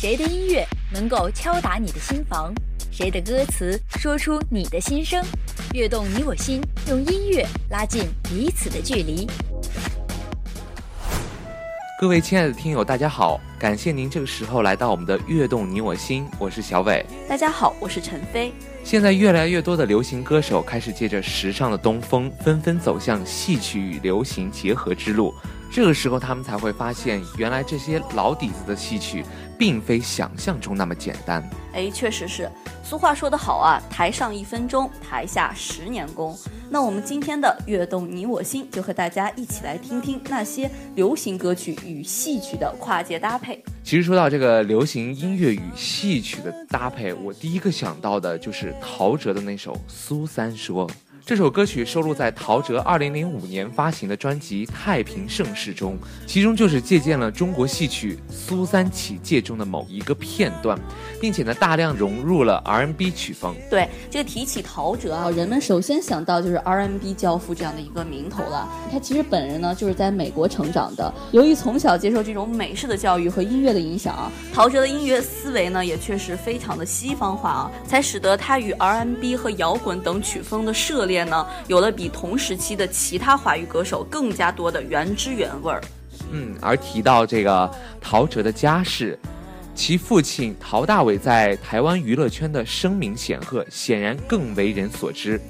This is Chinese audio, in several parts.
谁的音乐能够敲打你的心房？谁的歌词说出你的心声？跃动你我心，用音乐拉近彼此的距离。各位亲爱的听友，大家好，感谢您这个时候来到我们的《跃动你我心》，我是小伟。大家好，我是陈飞。现在越来越多的流行歌手开始借着时尚的东风，纷纷走向戏曲与流行结合之路。这个时候，他们才会发现，原来这些老底子的戏曲，并非想象中那么简单。哎，确实是。俗话说得好啊，台上一分钟，台下十年功。那我们今天的跃动你我心，就和大家一起来听听那些流行歌曲与戏曲的跨界搭配。其实说到这个流行音乐与戏曲的搭配，我第一个想到的就是陶喆的那首《苏三说》。这首歌曲收录在陶喆2005年发行的专辑《太平盛世》中，其中就是借鉴了中国戏曲《苏三起解》中的某一个片段，并且呢大量融入了 R&B 曲风。对，这个提起陶喆啊，人们首先想到就是 R&B 教父这样的一个名头了。他其实本人呢就是在美国成长的，由于从小接受这种美式的教育和音乐的影响啊，陶喆的音乐思维呢也确实非常的西方化啊，才使得他与 R&B 和摇滚等曲风的涉猎。呢，有了比同时期的其他华语歌手更加多的原汁原味儿。嗯，而提到这个陶喆的家世，其父亲陶大伟在台湾娱乐圈的声名显赫，显然更为人所知。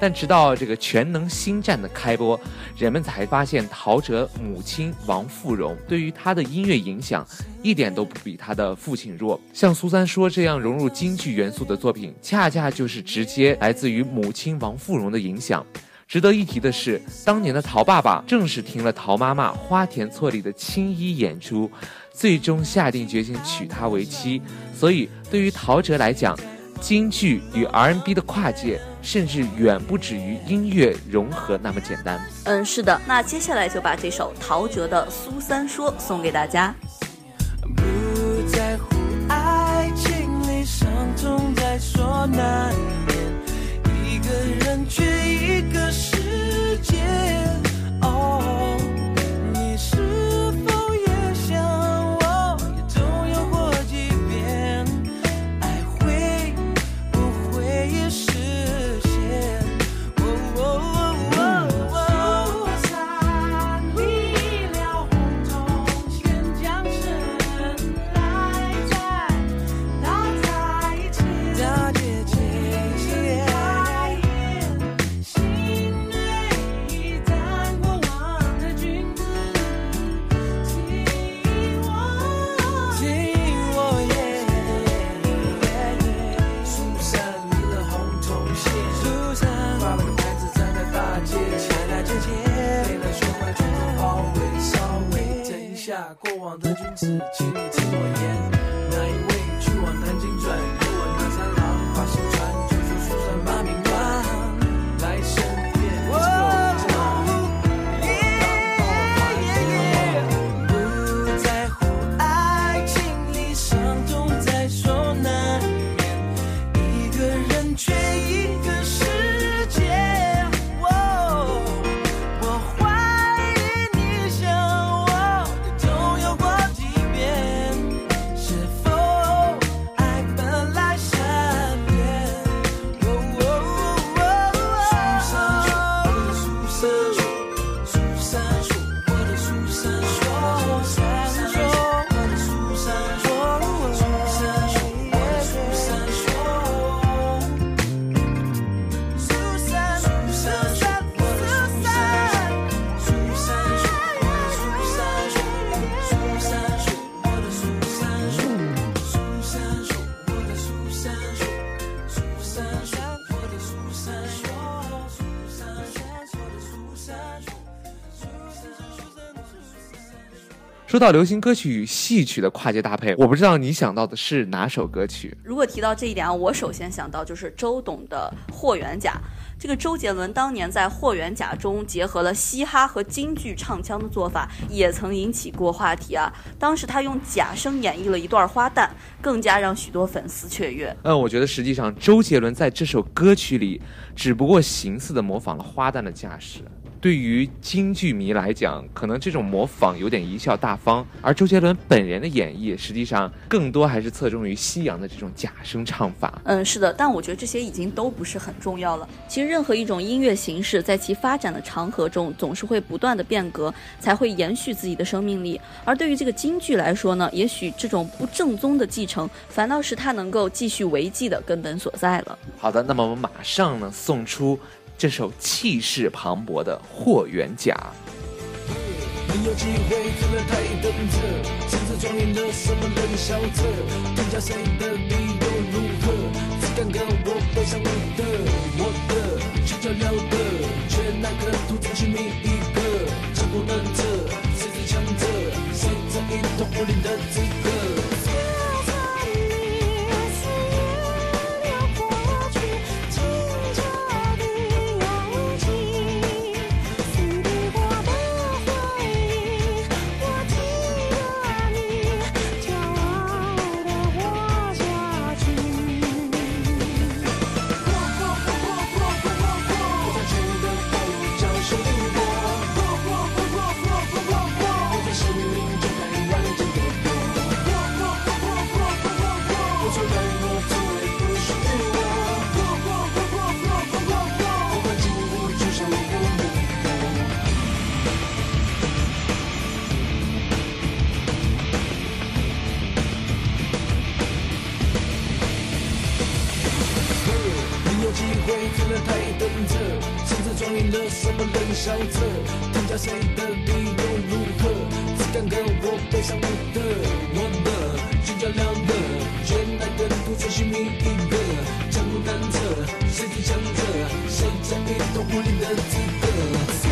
但直到这个《全能星战》的开播，人们才发现陶喆母亲王富荣对于他的音乐影响一点都不比他的父亲弱。像苏三说这样融入京剧元素的作品，恰恰就是直接来自于母亲王富荣的影响。值得一提的是，当年的陶爸爸正是听了陶妈妈花田错里的青衣演出，最终下定决心娶她为妻。所以，对于陶喆来讲，京剧与 R&B 的跨界。甚至远不止于音乐融合那么简单。嗯，是的。那接下来就把这首陶喆的《苏三说》送给大家。不在乎爱情里伤痛在说难说到流行歌曲与戏曲的跨界搭配，我不知道你想到的是哪首歌曲。如果提到这一点啊，我首先想到就是周董的《霍元甲》。这个周杰伦当年在《霍元甲》中结合了嘻哈和京剧唱腔的做法，也曾引起过话题啊。当时他用假声演绎了一段花旦，更加让许多粉丝雀跃。嗯，我觉得实际上周杰伦在这首歌曲里，只不过形似的模仿了花旦的架势。对于京剧迷来讲，可能这种模仿有点贻笑大方，而周杰伦本人的演绎，实际上更多还是侧重于西洋的这种假声唱法。嗯，是的，但我觉得这些已经都不是很重要了。其实任何一种音乐形式，在其发展的长河中，总是会不断的变革，才会延续自己的生命力。而对于这个京剧来说呢，也许这种不正宗的继承，反倒是它能够继续维系的根本所在了。好的，那么我们马上呢送出。这首气势磅礴的霍元甲。你有机会坐在台灯侧，身姿庄严的什么冷笑着，评价谁的理由如何？只敢跟我背上我的，我的去较量的，却那个独自去觅一个，强不能者，谁最强者？谁在一统武林的资格？机会站在台等着，真正装点了什么？冷笑着，评价谁的理由如何？只敢跟我背上我的，我的，聚焦亮的，绝那个独自寻觅一个，江湖难测，谁最强者？谁在一统武林的资格？接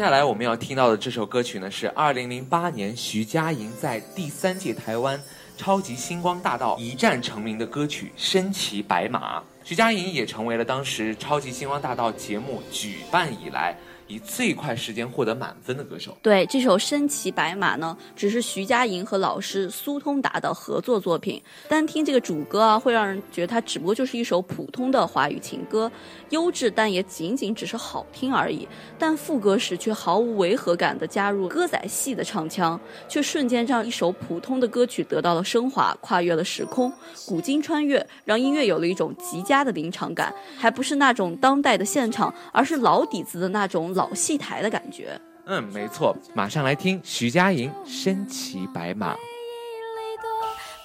接下来我们要听到的这首歌曲呢，是二零零八年徐佳莹在第三届台湾超级星光大道一战成名的歌曲《身骑白马》。徐佳莹也成为了当时超级星光大道节目举办以来。以最快时间获得满分的歌手，对这首《身骑白马》呢，只是徐佳莹和老师苏通达的合作作品。单听这个主歌啊，会让人觉得它只不过就是一首普通的华语情歌，优质但也仅仅只是好听而已。但副歌时却毫无违和感的加入歌仔戏的唱腔，却瞬间让一首普通的歌曲得到了升华，跨越了时空，古今穿越，让音乐有了一种极佳的临场感，还不是那种当代的现场，而是老底子的那种。老戏台的感觉。嗯，没错，马上来听徐佳莹《身骑白马》。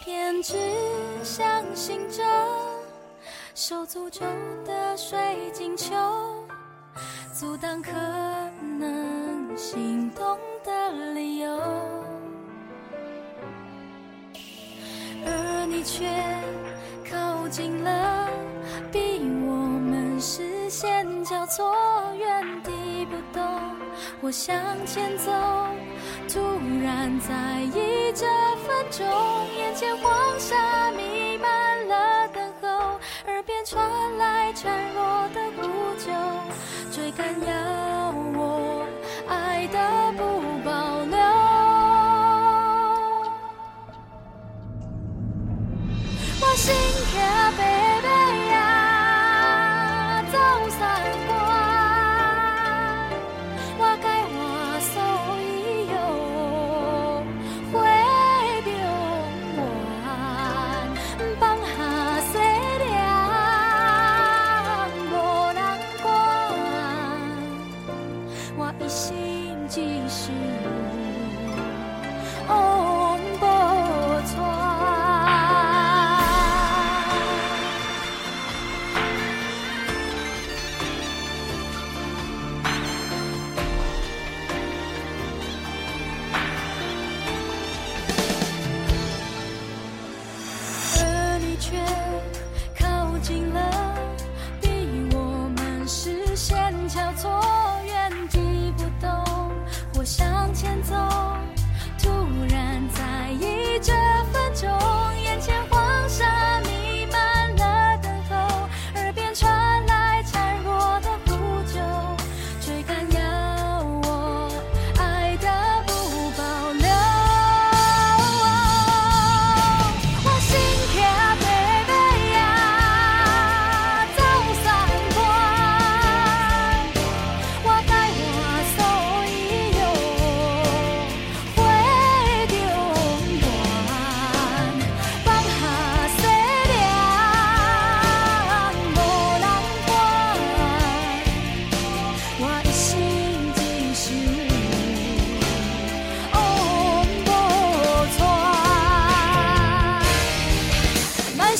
偏执相信着受诅咒的水晶球，阻挡可能心动的理由，而你却靠近了，逼我们视线交错。我向前走，突然在意这分钟，眼前黄沙弥漫了等候，耳边传来孱弱的呼救，追赶要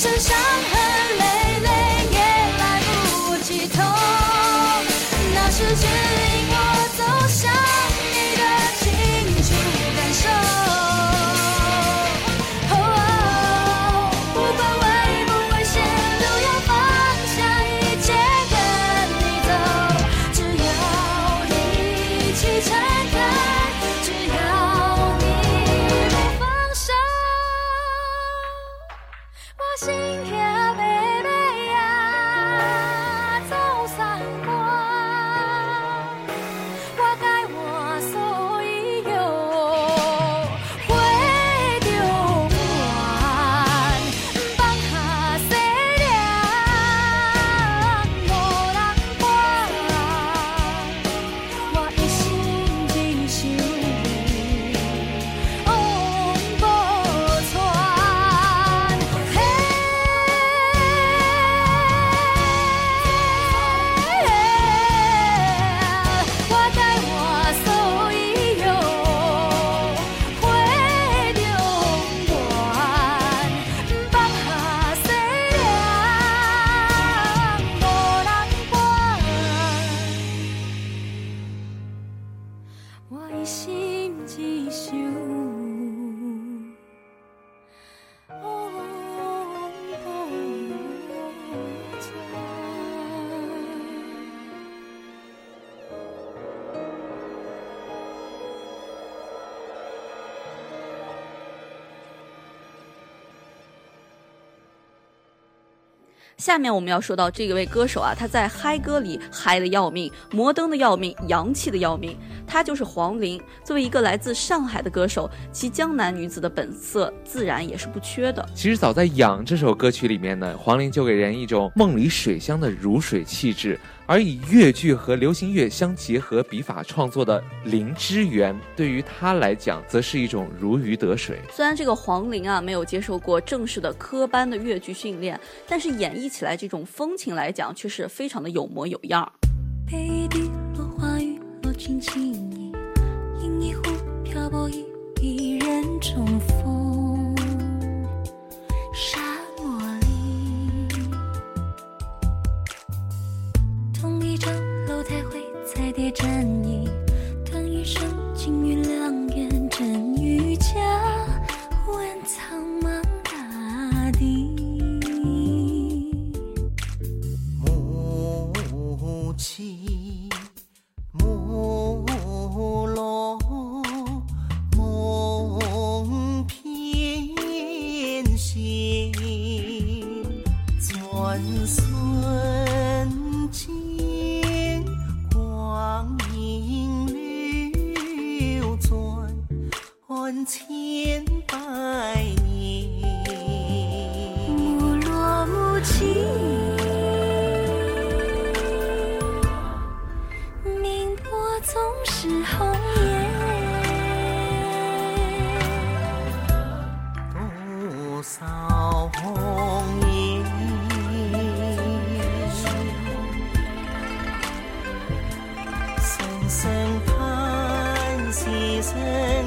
身伤下面我们要说到这位歌手啊，他在嗨歌里嗨的要命，摩登的要命，洋气的要命。他就是黄龄。作为一个来自上海的歌手，其江南女子的本色自然也是不缺的。其实早在《痒》这首歌曲里面呢，黄龄就给人一种梦里水乡的如水气质，而以粤剧和流行乐相结合笔法创作的《灵之源》，对于她来讲，则是一种如鱼得水。虽然这个黄龄啊没有接受过正式的科班的越剧训练，但是演绎起来这种风情来讲，却是非常的有模有样轻轻一饮，一壶漂泊，一人重逢。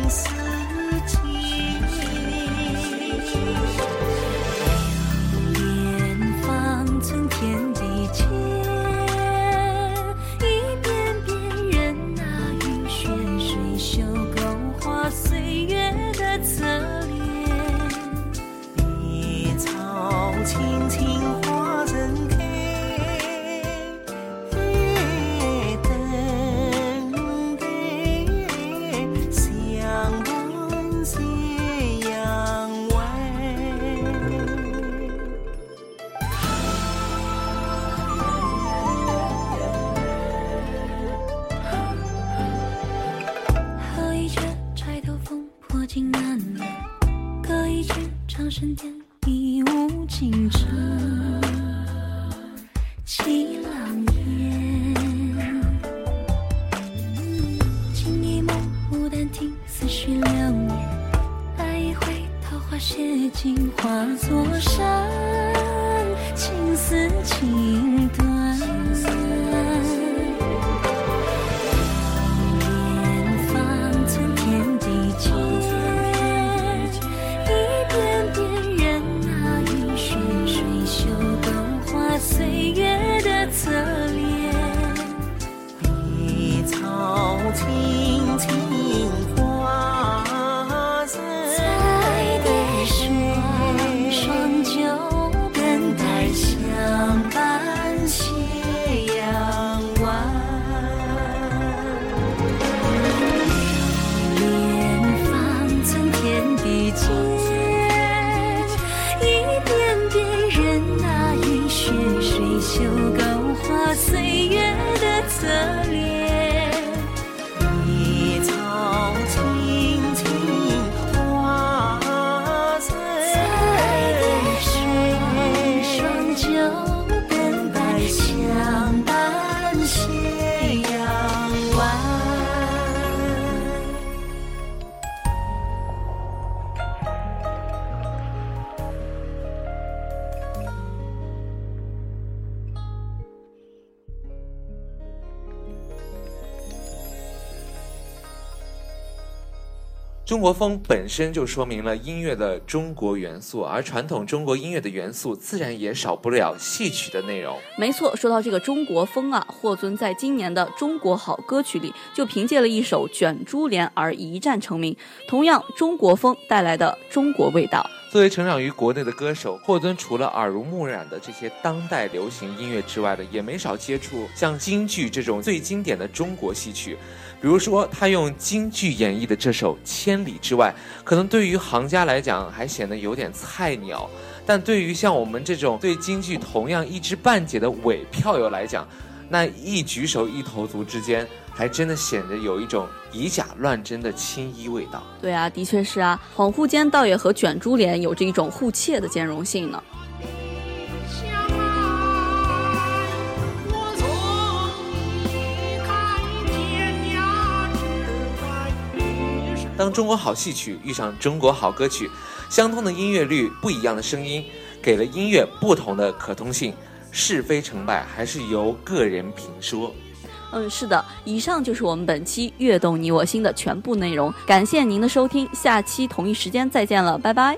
生 team. 中国风本身就说明了音乐的中国元素，而传统中国音乐的元素自然也少不了戏曲的内容。没错，说到这个中国风啊，霍尊在今年的中国好歌曲里就凭借了一首《卷珠帘》而一战成名。同样，中国风带来的中国味道。作为成长于国内的歌手，霍尊除了耳濡目染的这些当代流行音乐之外的，也没少接触像京剧这种最经典的中国戏曲。比如说，他用京剧演绎的这首《千里之外》，可能对于行家来讲还显得有点菜鸟，但对于像我们这种对京剧同样一知半解的伪票友来讲，那一举手一投足之间，还真的显得有一种以假乱真的青衣味道。对啊，的确是啊，恍惚间倒也和卷珠帘有着一种互切的兼容性呢。当中国好戏曲遇上中国好歌曲，相同的音乐律，不一样的声音，给了音乐不同的可通性。是非成败还是由个人评说。嗯，是的，以上就是我们本期《悦动你我心》的全部内容。感谢您的收听，下期同一时间再见了，拜拜。